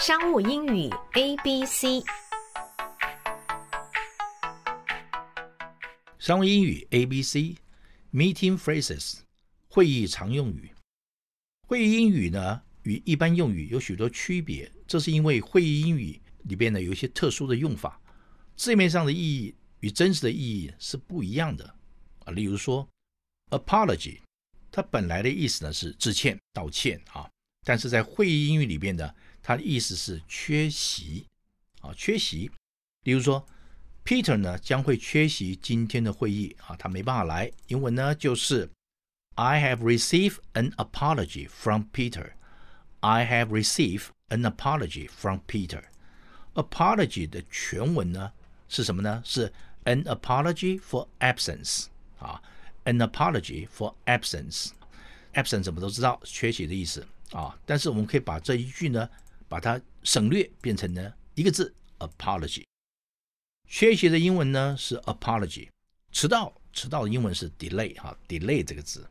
商务英语 A B C，商务英语 A B C，Meeting phrases，会议常用语。会议英语呢，与一般用语有许多区别，这是因为会议英语里边呢有一些特殊的用法，字面上的意义与真实的意义是不一样的啊。例如说，apology，它本来的意思呢是致歉、道歉啊，但是在会议英语里边呢。它的意思是缺席啊，缺席。例如说，Peter 呢将会缺席今天的会议啊，他没办法来。英文呢就是 I have received an apology from Peter. I have received an apology from Peter. Apology 的全文呢是什么呢？是 an apology for absence 啊，an apology for absence。absence 怎么都知道，缺席的意思啊。但是我们可以把这一句呢。把它省略变成了一个字 apology。缺席的英文呢是 apology。迟到，迟到的英文是 delay 哈，delay 这个字。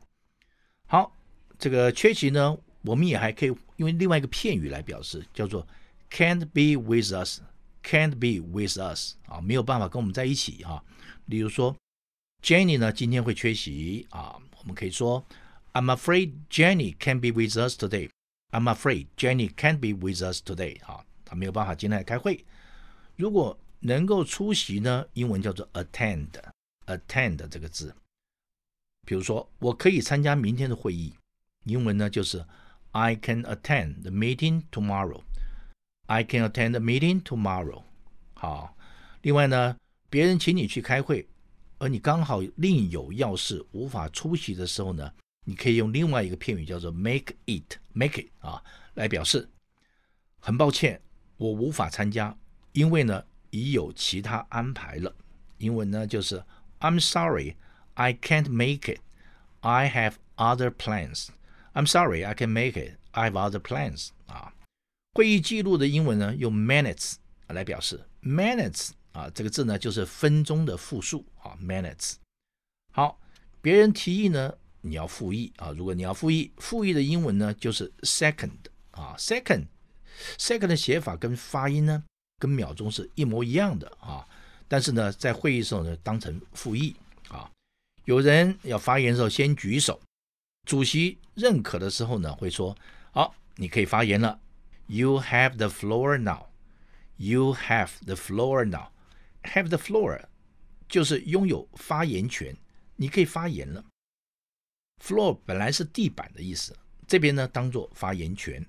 好，这个缺席呢，我们也还可以用另外一个片语来表示，叫做 can't be with us，can't be with us 啊，没有办法跟我们在一起哈。例如说，Jenny 呢今天会缺席啊，我们可以说 I'm afraid Jenny can't be with us today。I'm afraid Jenny can't be with us today。啊，她没有办法今天来开会。如果能够出席呢，英文叫做 attend，attend 这个字。比如说，我可以参加明天的会议，英文呢就是 I can attend the meeting tomorrow。I can attend the meeting tomorrow。好，另外呢，别人请你去开会，而你刚好另有要事无法出席的时候呢，你可以用另外一个片语叫做 make it，make it 啊，来表示很抱歉，我无法参加，因为呢已有其他安排了。英文呢就是 I'm sorry, I can't make it. I have other plans. I'm sorry, I can't make it. I have other plans. 啊，会议记录的英文呢用 minutes 来表示，minutes 啊这个字呢就是分钟的复数啊，minutes。好，别人提议呢。你要复议啊！如果你要复议，复议的英文呢就是 second 啊，second，second 的写法跟发音呢跟秒钟是一模一样的啊。但是呢，在会议时候呢，当成复议啊。有人要发言的时候，先举手，主席认可的时候呢，会说：“好，你可以发言了。”You have the floor now. You have the floor now. Have the floor 就是拥有发言权，你可以发言了。Floor 本来是地板的意思，这边呢当做发言权。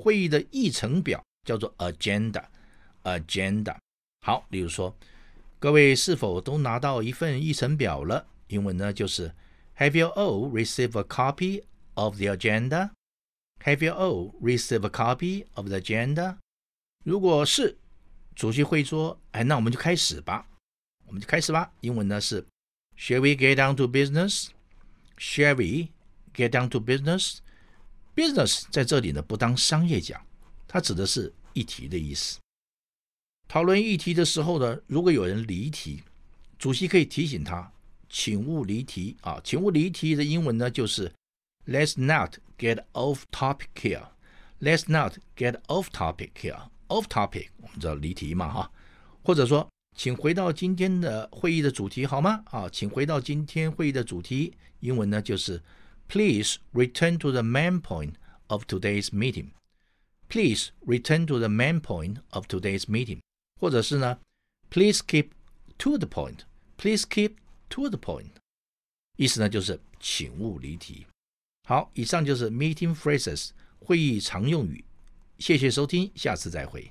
会议的议程表叫做 agenda，agenda。好，例如说，各位是否都拿到一份议程表了？英文呢就是 Have you all received a copy of the agenda？Have you all received a copy of the agenda？如果是，主席会说，哎，那我们就开始吧，我们就开始吧。英文呢是 Shall we get down to business? We get down to business? Business 在这里呢不当商业讲，它指的是议题的意思。讨论议题的时候呢，如果有人离题，主席可以提醒他，请勿离题啊，请勿离题的英文呢就是 Let's not get off topic here. Let's not get off topic here. Off topic 我们知道离题嘛哈，或者说。请回到今天的会议的主题好吗？啊，请回到今天会议的主题。英文呢就是 Please return to the main point of today's meeting. Please return to the main point of today's meeting. 或者是呢，Please keep to the point. Please keep to the point. 意思呢就是请勿离题。好，以上就是 Meeting phrases 会议常用语。谢谢收听，下次再会。